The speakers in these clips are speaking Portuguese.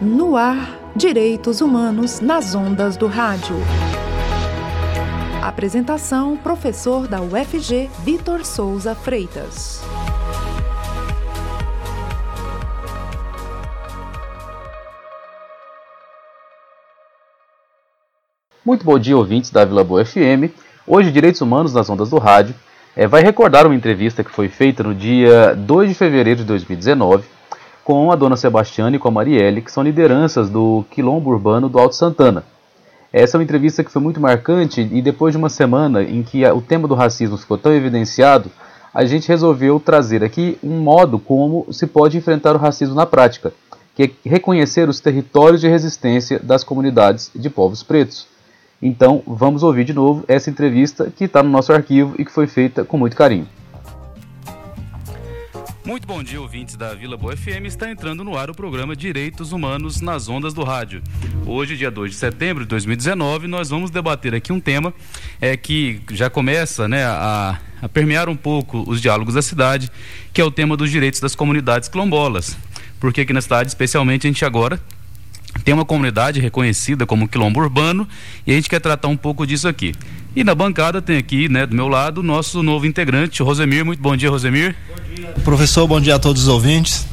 No ar, Direitos Humanos nas ondas do rádio. Apresentação: professor da UFG, Vitor Souza Freitas. Muito bom dia, ouvintes da Vila Boa FM. Hoje, Direitos Humanos nas ondas do rádio é, vai recordar uma entrevista que foi feita no dia 2 de fevereiro de 2019 com a dona Sebastiana e com a Marielle, que são lideranças do Quilombo Urbano do Alto Santana. Essa é uma entrevista que foi muito marcante e depois de uma semana em que o tema do racismo ficou tão evidenciado, a gente resolveu trazer aqui um modo como se pode enfrentar o racismo na prática, que é reconhecer os territórios de resistência das comunidades de povos pretos. Então, vamos ouvir de novo essa entrevista que está no nosso arquivo e que foi feita com muito carinho. Muito bom dia, ouvintes da Vila Boa FM. Está entrando no ar o programa Direitos Humanos nas Ondas do Rádio. Hoje, dia 2 de setembro de 2019, nós vamos debater aqui um tema é, que já começa né, a, a permear um pouco os diálogos da cidade, que é o tema dos direitos das comunidades quilombolas. Porque aqui na cidade, especialmente, a gente agora tem uma comunidade reconhecida como quilombo urbano e a gente quer tratar um pouco disso aqui. E na bancada tem aqui, né, do meu lado, o nosso novo integrante, Rosemir. Muito bom dia, Rosemir. Bom dia. Professor, bom dia a todos os ouvintes.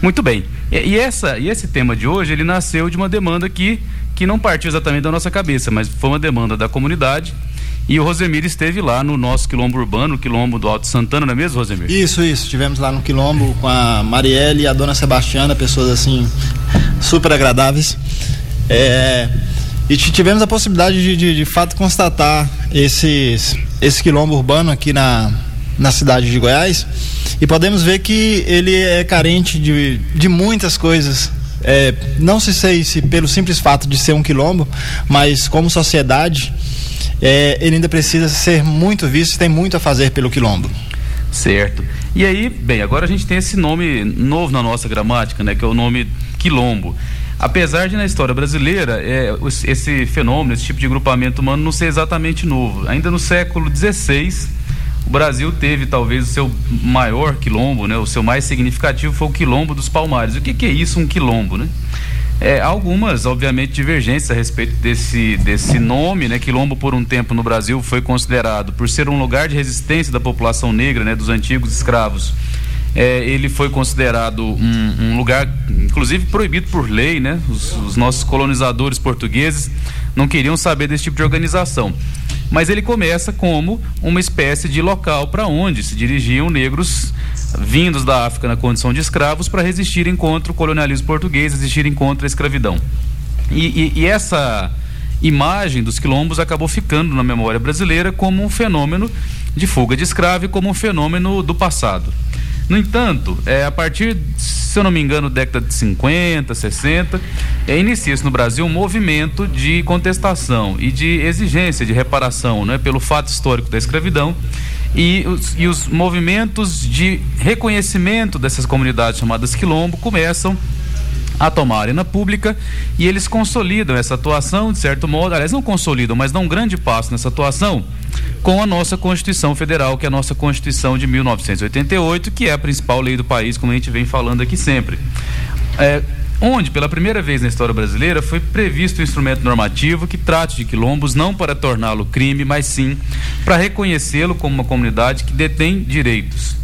Muito bem. E, e, essa, e esse tema de hoje, ele nasceu de uma demanda que, que não partiu exatamente da nossa cabeça, mas foi uma demanda da comunidade. E o Rosemir esteve lá no nosso quilombo urbano, quilombo do Alto Santana, não é mesmo, Rosemir? Isso, isso. Estivemos lá no quilombo com a Marielle e a dona Sebastiana, pessoas assim, super agradáveis. É, e tivemos a possibilidade de, de, de fato constatar esses, esse quilombo urbano aqui na, na cidade de Goiás e podemos ver que ele é carente de, de muitas coisas. É, não se sei se pelo simples fato de ser um quilombo, mas como sociedade, é, ele ainda precisa ser muito visto, tem muito a fazer pelo quilombo. Certo. E aí, bem, agora a gente tem esse nome novo na nossa gramática, né, que é o nome quilombo. Apesar de na história brasileira é, esse fenômeno, esse tipo de grupamento humano não ser exatamente novo. Ainda no século XVI, o Brasil teve talvez o seu maior quilombo, né? O seu mais significativo foi o quilombo dos Palmares. O que, que é isso, um quilombo, né? É, algumas, obviamente, divergências a respeito desse, desse nome, né? Quilombo, por um tempo no Brasil, foi considerado, por ser um lugar de resistência da população negra, né? Dos antigos escravos, é, ele foi considerado um, um, lugar, inclusive proibido por lei, né? Os, os, nossos colonizadores portugueses não queriam saber desse tipo de organização. Mas ele começa como uma espécie de local para onde se dirigiam negros vindos da África na condição de escravos para resistirem contra o colonialismo português, resistirem contra a escravidão. e, e, e essa imagem dos quilombos acabou ficando na memória brasileira como um fenômeno de fuga de escravo e como um fenômeno do passado. No entanto, é, a partir, se eu não me engano, década de 50, 60, é, inicia-se no Brasil um movimento de contestação e de exigência de reparação né, pelo fato histórico da escravidão e os, e os movimentos de reconhecimento dessas comunidades chamadas quilombo começam a tomar a arena pública e eles consolidam essa atuação, de certo modo, aliás, não consolidam, mas dão um grande passo nessa atuação com a nossa Constituição Federal, que é a nossa Constituição de 1988, que é a principal lei do país, como a gente vem falando aqui sempre. É, onde, pela primeira vez na história brasileira, foi previsto um instrumento normativo que trate de quilombos não para torná-lo crime, mas sim para reconhecê-lo como uma comunidade que detém direitos.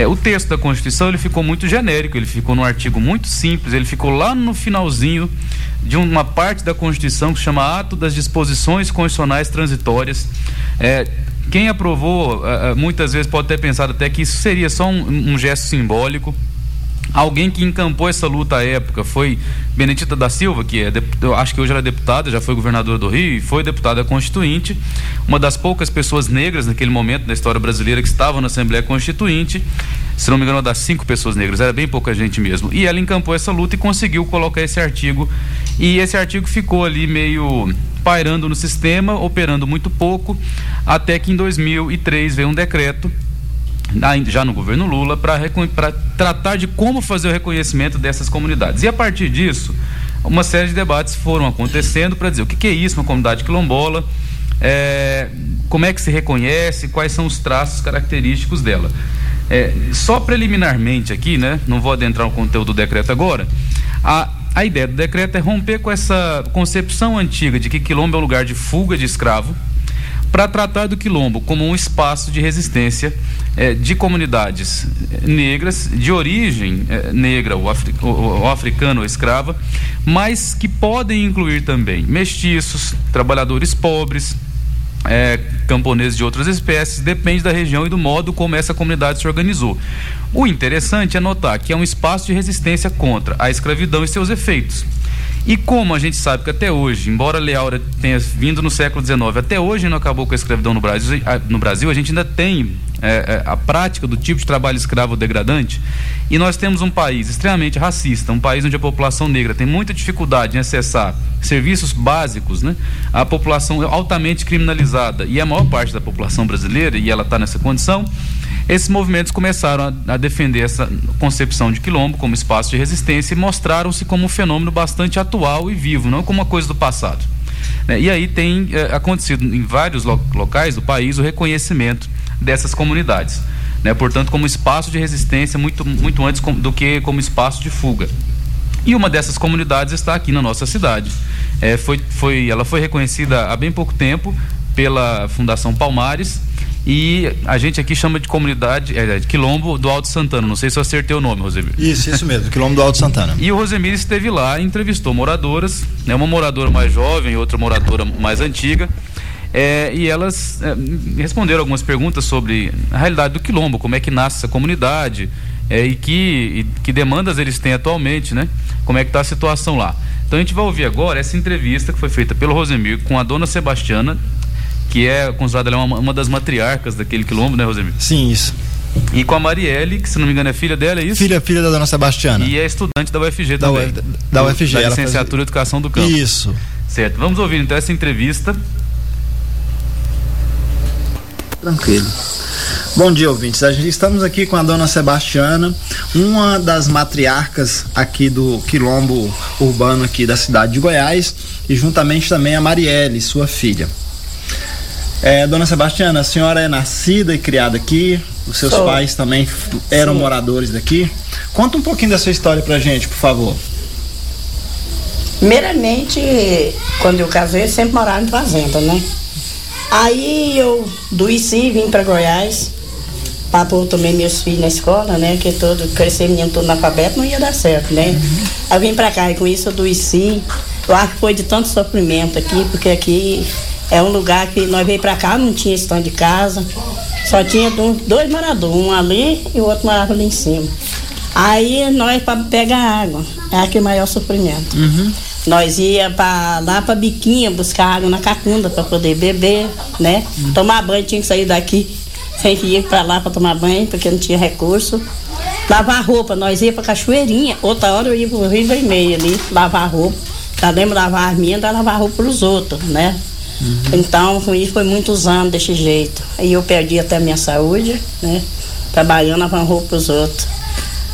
É, o texto da Constituição ele ficou muito genérico, ele ficou num artigo muito simples, ele ficou lá no finalzinho de uma parte da Constituição que chama Ato das Disposições Constitucionais Transitórias. É, quem aprovou, é, é, muitas vezes pode ter pensado até que isso seria só um, um gesto simbólico, Alguém que encampou essa luta à época foi Benedita da Silva, que é, eu acho que hoje era deputada, já foi governadora do Rio e foi deputada constituinte, uma das poucas pessoas negras naquele momento da história brasileira que estavam na Assembleia Constituinte, se não me engano, das cinco pessoas negras, era bem pouca gente mesmo. E ela encampou essa luta e conseguiu colocar esse artigo. E esse artigo ficou ali meio pairando no sistema, operando muito pouco, até que em 2003 veio um decreto já no governo Lula, para tratar de como fazer o reconhecimento dessas comunidades. E a partir disso, uma série de debates foram acontecendo para dizer o que, que, é isso, uma comunidade quilombola, é, como é que se reconhece, quais são os traços característicos dela. É, só preliminarmente aqui, né? Não vou adentrar o conteúdo do decreto agora. A, a ideia do decreto é romper com essa concepção antiga de que quilombo é um lugar de fuga de escravo para tratar do quilombo como um espaço de resistência eh, de comunidades negras de origem eh, negra ou, afri ou, ou africana ou escrava, mas que podem incluir também mestiços, trabalhadores pobres, é, camponeses de outras espécies, depende da região e do modo como essa comunidade se organizou. O interessante é notar que é um espaço de resistência contra a escravidão e seus efeitos. E como a gente sabe que até hoje, embora a Lei Áurea tenha vindo no século XIX, até hoje não acabou com a escravidão no Brasil, no Brasil a gente ainda tem é, é, a prática do tipo de trabalho escravo degradante, e nós temos um país extremamente racista, um país onde a população negra tem muita dificuldade em acessar serviços básicos, né? a população altamente criminalizada, e a maior parte da população brasileira, e ela está nessa condição, esses movimentos começaram a, a, defender essa concepção de quilombo como espaço de resistência e mostraram-se como um fenômeno bastante atual e vivo, não como uma coisa do passado. Né? E aí tem eh, acontecido em vários lo locais do país o reconhecimento dessas comunidades. Né? Portanto, como espaço de resistência muito, muito antes do que como espaço de fuga. E uma dessas comunidades está aqui na nossa cidade. É, foi, foi, ela foi reconhecida há bem pouco tempo pela Fundação Palmares e a gente aqui chama de comunidade, é, de Quilombo do Alto Santana. Não sei se eu acertei o nome, Rosemir. Isso, isso mesmo, Quilombo do Alto Santana. e o Rosemir esteve lá, entrevistou moradoras, né, uma moradora mais jovem, outra moradora mais antiga. É, e elas é, responderam algumas perguntas sobre a realidade do Quilombo, como é que nasce essa comunidade é, e, que, e que demandas eles têm atualmente, né? Como é que está a situação lá. Então a gente vai ouvir agora essa entrevista que foi feita pelo Rosemir com a dona Sebastiana, que é considerada uma, uma das matriarcas daquele quilombo, né, Rosemir? Sim, isso. E com a Marielle, que se não me engano é filha dela, é isso? Filha, filha da dona Sebastiana. E é estudante da UFG da também. Da, da UFG. Da licenciatura em Educação do Campo. Isso. Certo. Vamos ouvir então essa entrevista. Tranquilo. Bom dia, ouvintes. A gente estamos aqui com a dona Sebastiana, uma das matriarcas aqui do quilombo urbano aqui da cidade de Goiás, e juntamente também a Marielle, sua filha. É, dona Sebastiana, a senhora é nascida e criada aqui, os seus Sou. pais também eram Sim. moradores daqui. Conta um pouquinho da sua história pra gente, por favor. Primeiramente, quando eu casei, sempre morava em fazenda, né? Aí eu do ICI vim para Goiás, para pôr também meus filhos na escola, né? Que todo, crescer menino todo analfabeto não ia dar certo, né? Uhum. Aí eu vim para cá e com isso eu do ICI, eu acho que foi de tanto sofrimento aqui, porque aqui é um lugar que nós veio pra cá, não tinha stand de casa. Só tinha dois moradores, um ali e o outro morava ali em cima. Aí nós para pegar água, é aquele maior sofrimento. Uhum. Nós ia pra, lá para Biquinha buscar água na cacunda para poder beber, né? Uhum. Tomar banho, tinha que sair daqui. Sempre ia para lá para tomar banho, porque não tinha recurso. Lavar roupa, nós ia para Cachoeirinha. Outra hora eu ia pro Rio Vermelho ali, lavar roupa. Já lembro lavar as minhas, lavar roupa pros outros, né? Uhum. Então, com isso foi muitos anos desse jeito. Aí eu perdi até a minha saúde, né? Trabalhando, lavando roupa pros outros.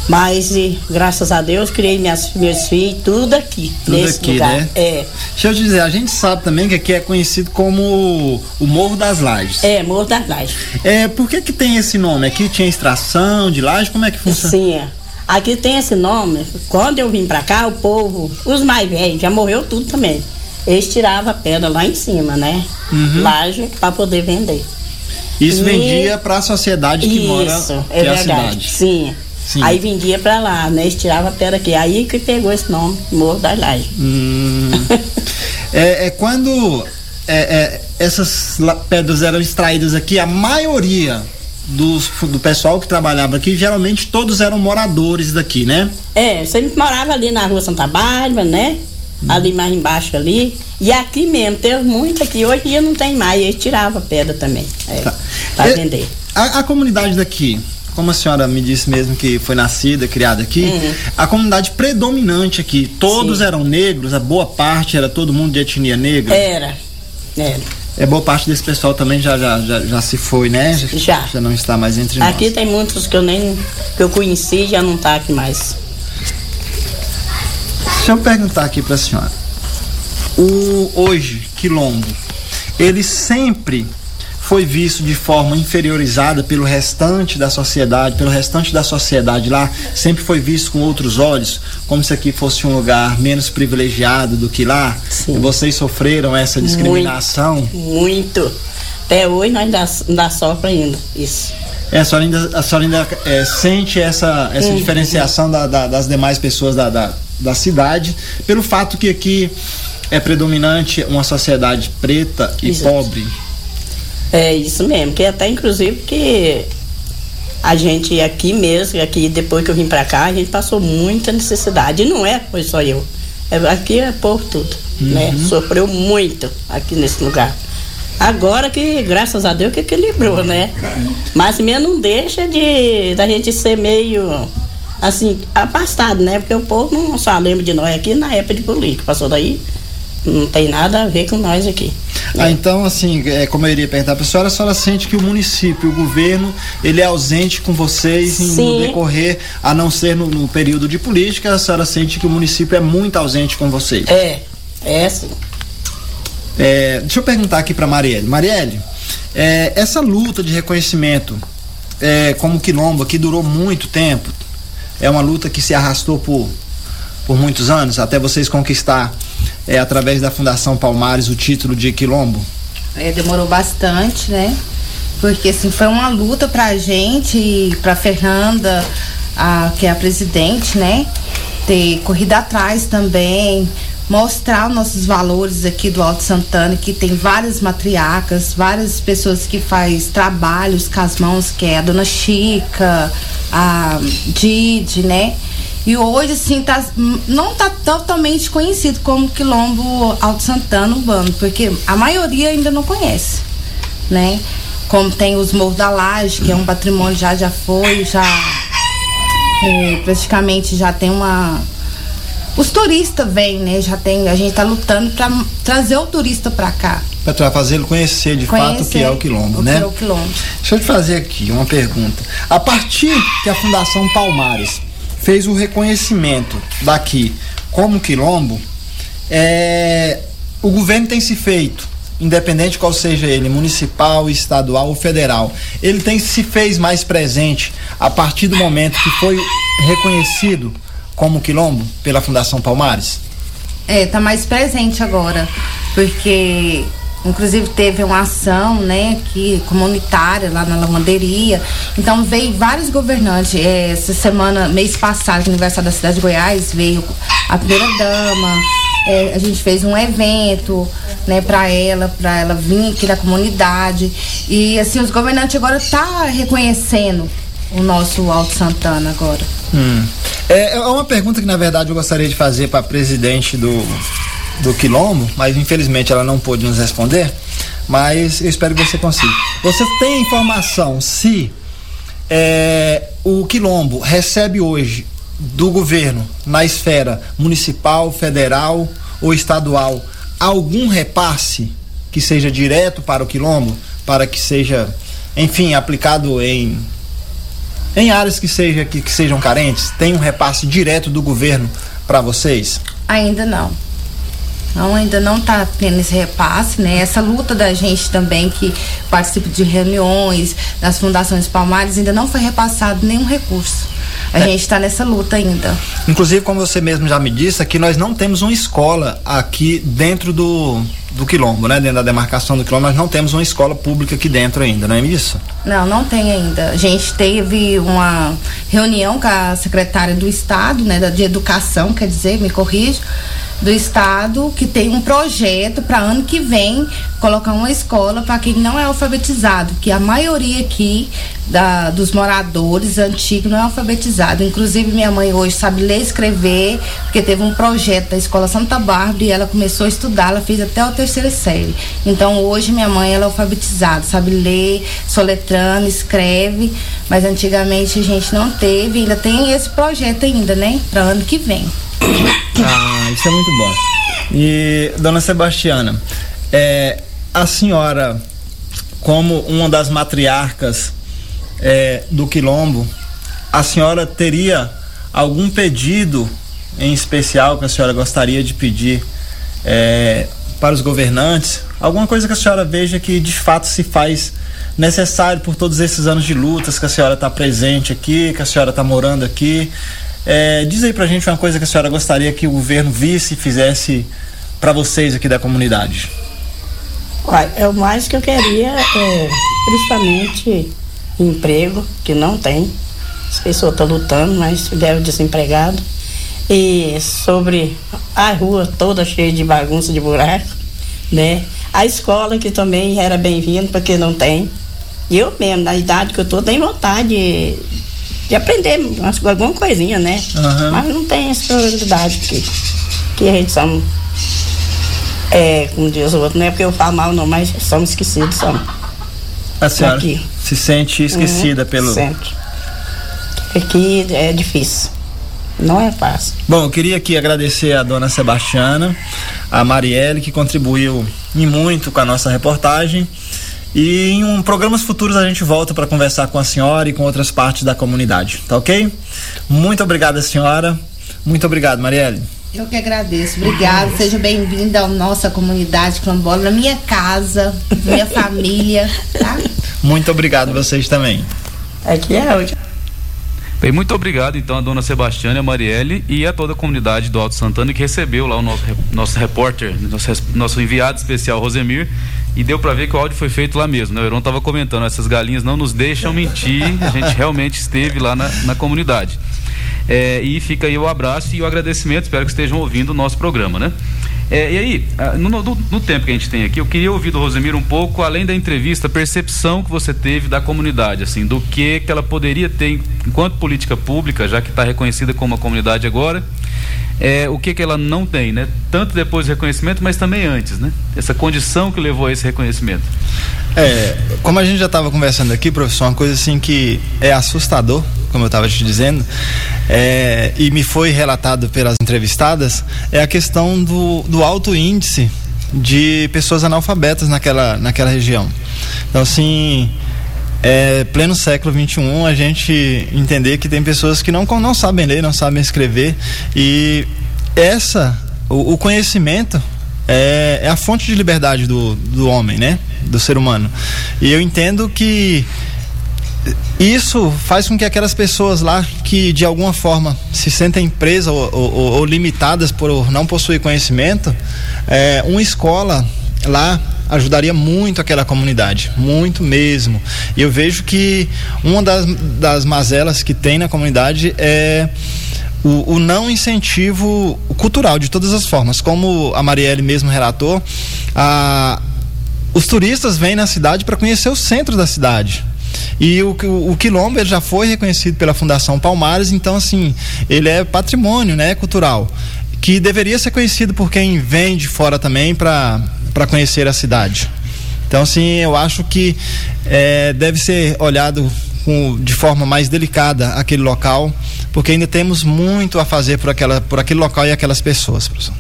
Mas, e, graças a Deus, criei minhas, meus filhos, tudo aqui, tudo nesse aqui, lugar. Né? É. Deixa eu te dizer, a gente sabe também que aqui é conhecido como o Morro das Lajes. É, Morro das Lajes. É, por que que tem esse nome? Aqui tinha extração de laje, como é que funciona? Sim, é. Aqui tem esse nome. Quando eu vim pra cá, o povo, os mais velhos, já morreu tudo também eles tiravam a pedra lá em cima, né? Uhum. Laje para poder vender. Isso e... vendia para a sociedade que Isso, mora é, é verdade. cidade. Sim. Sim. Aí vendia para lá, né? Eles tiravam a pedra aqui. Aí que pegou esse nome, Morro das Lajes. Hum. é, é, quando é, é, essas pedras eram extraídas aqui, a maioria dos, do pessoal que trabalhava aqui, geralmente todos eram moradores daqui, né? É, sempre morava ali na rua Santa Bárbara, né? Ali mais embaixo ali. E aqui mesmo, teve muito aqui. Hoje em dia não tem mais, eles tiravam pedra também. É, tá. Para vender. A, a, comunidade daqui, como a senhora me disse mesmo que foi nascida, criada aqui, uhum. a comunidade predominante aqui, todos Sim. eram negros, a boa parte era todo mundo de etnia negra? Era, era. É boa parte desse pessoal também já, já, já, já se foi, né? Já. Já não está mais entre aqui nós. Aqui tem muitos que eu nem que eu conheci já não está aqui mais. Deixa eu perguntar aqui para a senhora. O hoje quilombo, ele sempre foi visto de forma inferiorizada pelo restante da sociedade, pelo restante da sociedade lá, sempre foi visto com outros olhos, como se aqui fosse um lugar menos privilegiado do que lá. Sim. Vocês sofreram essa discriminação? Muito. muito. Até hoje nós ainda, ainda sofre ainda isso. É, a senhora ainda, a senhora ainda é, sente essa, essa uhum. diferenciação da, da, das demais pessoas da, da, da cidade, pelo fato que aqui é predominante uma sociedade preta e pobre. É isso mesmo, que até inclusive que a gente aqui mesmo, aqui depois que eu vim para cá, a gente passou muita necessidade. E não é, foi só eu. É, aqui é povo tudo, né? uhum. né? Sofreu muito aqui nesse lugar. Agora que, graças a Deus, que equilibrou, né? Mas mesmo não deixa de da gente ser meio assim, afastado, né? Porque o povo não só lembra de nós aqui na época de política. Passou daí, não tem nada a ver com nós aqui. Ah, então, assim, é, como eu iria perguntar para a senhora, a senhora sente que o município, o governo, ele é ausente com vocês em, no decorrer, a não ser no, no, período de política, a senhora sente que o município é muito ausente com vocês? É, é sim. É, deixa eu perguntar aqui para Marielle. Marielle, é, essa luta de reconhecimento é, como quilombo que durou muito tempo, é uma luta que se arrastou por, por muitos anos, até vocês conquistar é, através da Fundação Palmares o título de quilombo? É, demorou bastante, né? Porque assim, foi uma luta pra gente, pra Fernanda, a, que é a presidente, né? Ter corrido atrás também, mostrar os nossos valores aqui do Alto Santana, que tem várias matriarcas, várias pessoas que faz trabalhos com as mãos, que é a dona Chica, a Didi, né? E hoje, assim, tá, não tá totalmente conhecido como Quilombo Alto Santana Urbano, porque a maioria ainda não conhece, né? Como tem os Morros da Laje, que é um patrimônio já já foi, já é, praticamente já tem uma os turistas vêm, né? Já tem, a gente está lutando para trazer o turista para cá. Para fazê-lo conhecer de conhecer fato o que é o quilombo, o né? Que é o quilombo. Deixa eu te fazer aqui uma pergunta. A partir que a Fundação Palmares fez o reconhecimento daqui como quilombo, é, o governo tem se feito, independente qual seja ele, municipal, estadual ou federal, ele tem se fez mais presente a partir do momento que foi reconhecido como quilombo pela Fundação Palmares? É, tá mais presente agora, porque inclusive teve uma ação, né, aqui comunitária lá na lavanderia. Então veio vários governantes. É, essa semana, mês passado, no aniversário da cidade de Goiás, veio a primeira dama. É, a gente fez um evento, né, para ela, para ela vir aqui da comunidade. E assim, os governantes agora tá reconhecendo o nosso Alto Santana agora. Hum. É, é uma pergunta que na verdade eu gostaria de fazer para a presidente do, do Quilombo, mas infelizmente ela não pôde nos responder. Mas eu espero que você consiga. Você tem informação se é, o Quilombo recebe hoje do governo, na esfera municipal, federal ou estadual, algum repasse que seja direto para o Quilombo, para que seja, enfim, aplicado em em áreas que, seja, que, que sejam carentes, tem um repasse direto do governo para vocês? Ainda não. Não, ainda não está tendo esse repasse, né? Essa luta da gente também que participa de reuniões das fundações palmares ainda não foi repassado nenhum recurso. A é. gente está nessa luta ainda. Inclusive, como você mesmo já me disse, aqui nós não temos uma escola aqui dentro do, do quilombo, né? Dentro da demarcação do quilombo, nós não temos uma escola pública aqui dentro ainda, não é isso? Não, não tem ainda. A gente teve uma reunião com a secretária do Estado, né? De Educação, quer dizer, me corrijo do estado que tem um projeto para ano que vem colocar uma escola para quem não é alfabetizado, que a maioria aqui da, dos moradores antigos não é alfabetizado. Inclusive minha mãe hoje sabe ler e escrever, porque teve um projeto da escola Santa Bárbara e ela começou a estudar, ela fez até a terceira série. Então hoje minha mãe ela é alfabetizada, sabe ler, soletrando, escreve, mas antigamente a gente não teve, ainda tem esse projeto ainda, né, para ano que vem. Ah, isso é muito bom. E, dona Sebastiana, é, a senhora, como uma das matriarcas é, do Quilombo, a senhora teria algum pedido em especial que a senhora gostaria de pedir é, para os governantes, alguma coisa que a senhora veja que de fato se faz necessário por todos esses anos de lutas que a senhora está presente aqui, que a senhora está morando aqui. É, diz aí pra gente uma coisa que a senhora gostaria que o governo visse e fizesse para vocês aqui da comunidade. Uai, é o mais que eu queria, é, principalmente emprego, que não tem. As pessoas estão lutando, mas deve desempregado. E sobre a rua toda cheia de bagunça, de buraco, né? A escola que também era bem-vindo, porque não tem. Eu mesmo, na idade que eu tô, tenho vontade de, de aprender alguma coisinha, né? Uhum. Mas não tem essa probabilidade que, que a gente somos, é, como diz o outro, não é porque eu falo mal não, mas somos esquecidos, somos. A senhora Aqui. se sente esquecida uhum, pelo... Sempre. Aqui é difícil. Não é fácil. Bom, eu queria aqui agradecer a dona Sebastiana, a Marielle, que contribuiu e muito com a nossa reportagem. E em um, programas futuros a gente volta para conversar com a senhora e com outras partes da comunidade, tá ok? Muito obrigada, senhora. Muito obrigado, Marielle. Eu que agradeço. Obrigada. Seja bem-vinda à nossa comunidade quilombola, na minha casa, minha família, tá? Muito obrigado vocês também. Aqui é hoje. Bem, muito obrigado então a dona Sebastiana, a Marielle e a toda a comunidade do Alto Santana que recebeu lá o nosso, nosso repórter, nosso, nosso enviado especial Rosemir e deu para ver que o áudio foi feito lá mesmo. Né? O Heron estava comentando, essas galinhas não nos deixam mentir, a gente realmente esteve lá na, na comunidade. É, e fica aí o abraço e o agradecimento, espero que estejam ouvindo o nosso programa, né? É, e aí, no, no, no, tempo que a gente tem aqui, eu queria ouvir do Rosemir um pouco, além da entrevista, a percepção que você teve da comunidade, assim, do que, que ela poderia ter enquanto política pública, já que está reconhecida como uma comunidade agora, é, o que, que ela não tem, né? Tanto depois do reconhecimento, mas também antes, né? Essa condição que levou a esse reconhecimento. É, como a gente já estava conversando aqui, professor, uma coisa assim que é assustador, como eu estava te dizendo, é, e me foi relatado pelas entrevistadas, é a questão do, do alto índice de pessoas analfabetas naquela, naquela região. Então, assim, é, pleno século XXI, a gente entender que tem pessoas que não, não sabem ler, não sabem escrever e essa, o, o conhecimento é, é, a fonte de liberdade do, do homem, né? Do ser humano. E eu entendo que isso faz com que aquelas pessoas lá que de alguma forma se sentem presas ou, ou, ou limitadas por não possuir conhecimento, é, uma escola lá ajudaria muito aquela comunidade, muito mesmo. E eu vejo que uma das, das mazelas que tem na comunidade é o, o, não incentivo cultural de todas as formas. Como a Marielle mesmo relatou, a, os turistas vêm na cidade para conhecer o centro da cidade. E o, o, o quilombo já foi reconhecido pela Fundação Palmares, então assim, ele é patrimônio, né, cultural, que deveria ser conhecido por quem vem de fora também para para conhecer a cidade. Então, assim, eu acho que é, deve ser olhado com, de forma mais delicada aquele local, porque ainda temos muito a fazer por, aquela, por aquele local e aquelas pessoas, professor.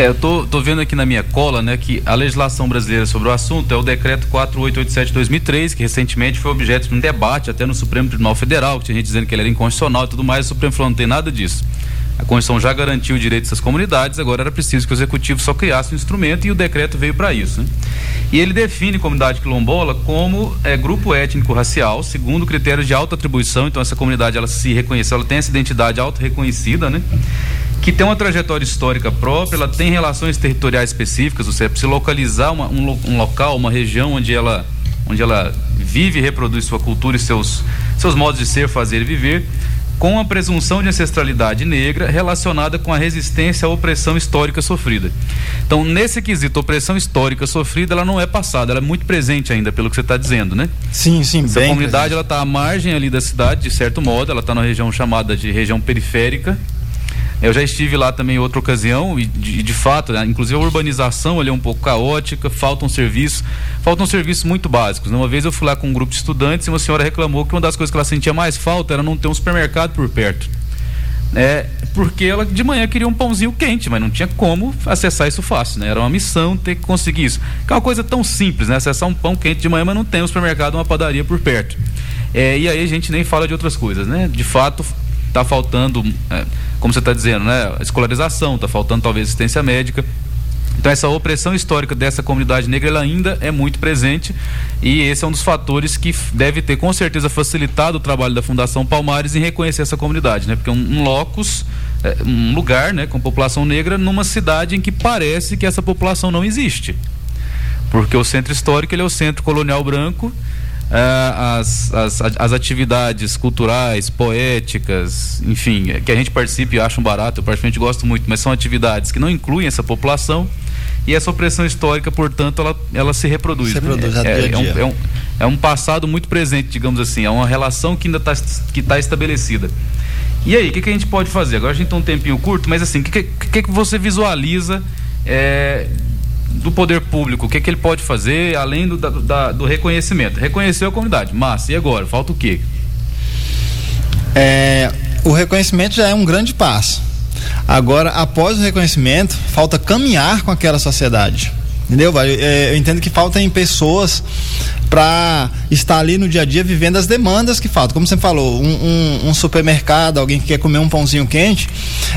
É, eu tô, tô vendo aqui na minha cola, né, que a legislação brasileira sobre o assunto é o decreto 4887/2003, que recentemente foi objeto de um debate até no Supremo Tribunal Federal, que tinha gente dizendo que ele era inconstitucional e tudo mais, o Supremo falou não tem nada disso. A Constituição já garantiu o direito dessas comunidades, agora era preciso que o Executivo só criasse um instrumento e o decreto veio para isso. Né? E ele define comunidade quilombola como é, grupo étnico-racial, segundo critérios de alta atribuição, então essa comunidade ela se reconheceu, ela tem essa identidade auto-reconhecida, né? Que tem uma trajetória histórica própria, ela tem relações territoriais específicas, ou seja, precisa localizar uma, um, um local, uma região onde ela onde ela vive e reproduz sua cultura e seus, seus modos de ser, fazer e viver com a presunção de ancestralidade negra relacionada com a resistência à opressão histórica sofrida. Então, nesse quesito, opressão histórica sofrida, ela não é passada, ela é muito presente ainda, pelo que você está dizendo, né? Sim, sim, Essa comunidade, presente. ela está à margem ali da cidade, de certo modo, ela está na região chamada de região periférica, eu já estive lá também em outra ocasião e de, de fato, né, inclusive a urbanização ali é um pouco caótica, faltam serviços, faltam serviços muito básicos. Uma vez eu fui lá com um grupo de estudantes e uma senhora reclamou que uma das coisas que ela sentia mais falta era não ter um supermercado por perto. É, porque ela de manhã queria um pãozinho quente, mas não tinha como acessar isso fácil, né? Era uma missão ter que conseguir isso. Que é uma coisa tão simples, né? Acessar um pão quente de manhã, mas não tem um supermercado, uma padaria por perto. É, e aí a gente nem fala de outras coisas, né? De fato, está faltando, é, como você está dizendo, né? Escolarização, está faltando talvez assistência médica. Então essa opressão histórica dessa comunidade negra ela ainda é muito presente e esse é um dos fatores que deve ter com certeza facilitado o trabalho da Fundação Palmares em reconhecer essa comunidade, né? Porque é um, um locus, é, um lugar, né, com população negra numa cidade em que parece que essa população não existe. Porque o centro histórico ele é o centro colonial branco as, as, as atividades culturais, poéticas, enfim, que a gente participe e acha um barato, eu particularmente gosto muito, mas são atividades que não incluem essa população e essa opressão histórica, portanto, ela, ela se reproduz. Se reproduz né? é. É, um, é, um, é um passado muito presente, digamos assim, é uma relação que ainda está que tá estabelecida. E aí, o que, que, a gente pode fazer? Agora a gente tem um tempinho curto, mas assim, o que, que, que, você visualiza é, do poder público, o que, que ele pode fazer além do, da, do reconhecimento? Reconheceu a comunidade, mas e agora? Falta o quê? É, o reconhecimento já é um grande passo. Agora, após o reconhecimento, falta caminhar com aquela sociedade. Entendeu? É, eu entendo que faltam pessoas para estar ali no dia a dia vivendo as demandas que faltam. Como você falou, um, um, um supermercado, alguém que quer comer um pãozinho quente,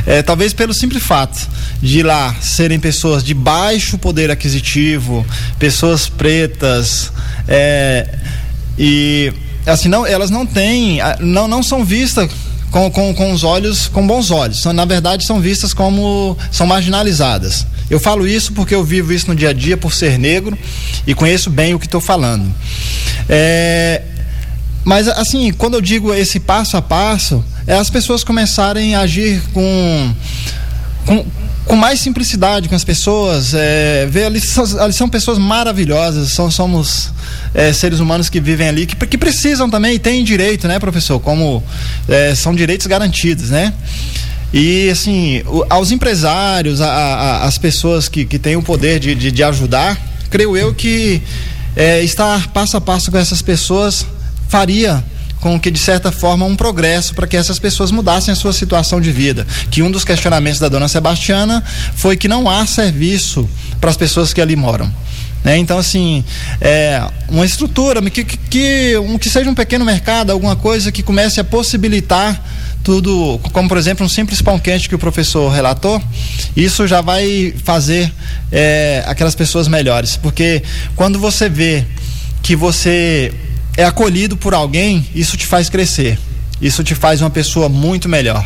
é, talvez pelo simples fato de lá serem pessoas de baixo poder aquisitivo, pessoas pretas, é, e assim não, elas não têm, não, não são vistas com, com, com os olhos, com bons olhos. São, na verdade, são vistas como são marginalizadas. Eu falo isso porque eu vivo isso no dia a dia por ser negro e conheço bem o que estou falando. É, mas assim, quando eu digo esse passo a passo, é as pessoas começarem a agir com, com, com mais simplicidade com as pessoas. É, ver ali, são, ali são pessoas maravilhosas, são, somos é, seres humanos que vivem ali, que, que precisam também e têm direito, né, professor? Como é, são direitos garantidos, né? E assim, aos empresários, a, a, as pessoas que, que têm o poder de, de, de ajudar, creio eu que é, estar passo a passo com essas pessoas faria com que, de certa forma, um progresso para que essas pessoas mudassem a sua situação de vida. Que um dos questionamentos da dona Sebastiana foi que não há serviço para as pessoas que ali moram. Né? Então, assim, é, uma estrutura, que, que, que, um, que seja um pequeno mercado, alguma coisa que comece a possibilitar tudo, como por exemplo um simples pão quente que o professor relatou, isso já vai fazer é, aquelas pessoas melhores. Porque quando você vê que você é acolhido por alguém, isso te faz crescer. Isso te faz uma pessoa muito melhor.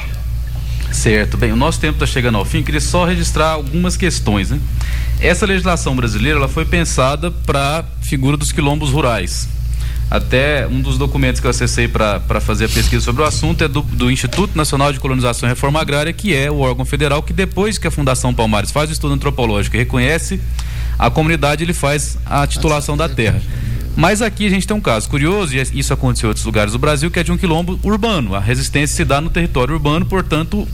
Certo, bem, o nosso tempo está chegando ao fim, queria só registrar algumas questões, né? Essa legislação brasileira ela foi pensada para a figura dos quilombos rurais. Até um dos documentos que eu acessei para fazer a pesquisa sobre o assunto é do, do, Instituto Nacional de Colonização e Reforma Agrária, que é o órgão federal que depois que a Fundação Palmares faz o estudo antropológico e reconhece a comunidade, ele faz a titulação da terra. Mas aqui a gente tem um caso curioso, e isso aconteceu em outros lugares do Brasil, que é de um quilombo urbano. A resistência se dá no território urbano, portanto,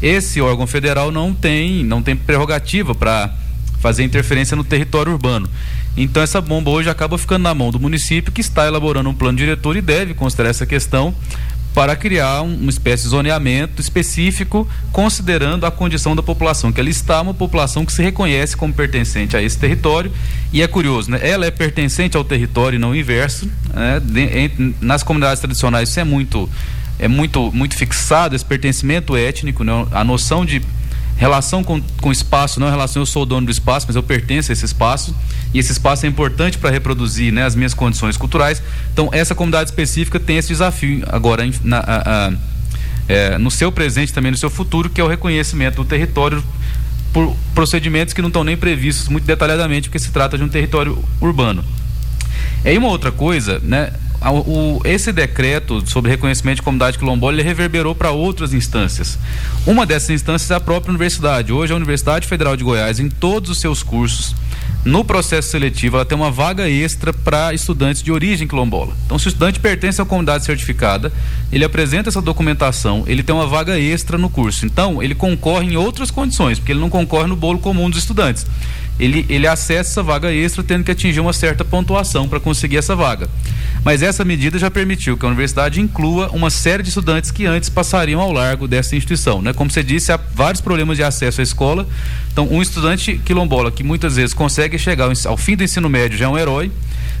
esse órgão federal não tem, não tem prerrogativa para fazer interferência no território urbano. Então essa bomba hoje acaba ficando na mão do município que está elaborando um plano diretor e deve considerar essa questão para criar um, uma espécie de zoneamento específico, considerando a condição da população, que ali está uma população que se reconhece como pertencente a esse território. E é curioso, né? Ela é pertencente ao território e não inverso. Né? De, em, nas comunidades tradicionais isso é muito é muito muito fixado esse pertencimento étnico, né? a noção de relação com, com espaço, não relação eu sou o dono do espaço, mas eu pertenço a esse espaço e esse espaço é importante para reproduzir né, as minhas condições culturais. Então essa comunidade específica tem esse desafio agora na, a, a, é, no seu presente também no seu futuro, que é o reconhecimento do território por procedimentos que não estão nem previstos muito detalhadamente, porque se trata de um território urbano. E aí uma outra coisa, né? O, esse decreto sobre reconhecimento de comunidade quilombola ele reverberou para outras instâncias. Uma dessas instâncias é a própria universidade. Hoje a Universidade Federal de Goiás, em todos os seus cursos, no processo seletivo, ela tem uma vaga extra para estudantes de origem quilombola. Então, se o estudante pertence à comunidade certificada, ele apresenta essa documentação, ele tem uma vaga extra no curso. Então, ele concorre em outras condições, porque ele não concorre no bolo comum dos estudantes. Ele, ele acessa essa vaga extra tendo que atingir uma certa pontuação para conseguir essa vaga. Mas essa medida já permitiu que a universidade inclua uma série de estudantes que antes passariam ao largo dessa instituição. Né? Como você disse, há vários problemas de acesso à escola. Então, um estudante quilombola que muitas vezes consegue chegar ao fim do ensino médio já é um herói.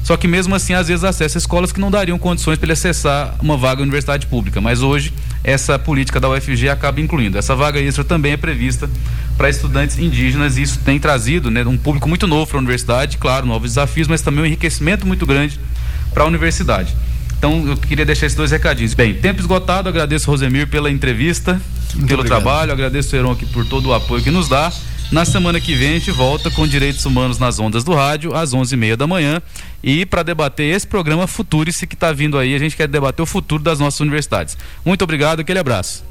Só que mesmo assim, às vezes acessa escolas que não dariam condições para ele acessar uma vaga universidade pública. Mas hoje, essa política da UFG acaba incluindo. Essa vaga extra também é prevista para estudantes indígenas e isso tem trazido né, um público muito novo para a universidade, claro, novos desafios, mas também um enriquecimento muito grande para a universidade. Então eu queria deixar esses dois recadinhos. Bem, tempo esgotado, agradeço Rosemir pela entrevista, muito pelo obrigado. trabalho, agradeço o Heron aqui por todo o apoio que nos dá. Na semana que vem a gente volta com Direitos Humanos nas Ondas do Rádio, às 11h30 da manhã. E para debater esse programa Futurice que está vindo aí, a gente quer debater o futuro das nossas universidades. Muito obrigado, aquele abraço.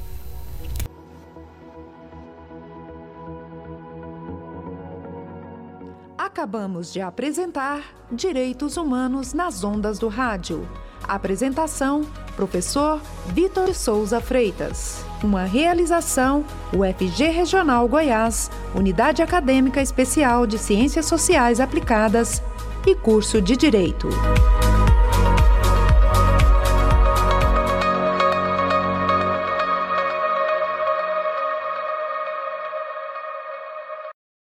Acabamos de apresentar Direitos Humanos nas Ondas do Rádio. Apresentação: Professor Vitor Souza Freitas. Uma realização: UFG Regional Goiás, Unidade Acadêmica Especial de Ciências Sociais Aplicadas e curso de Direito.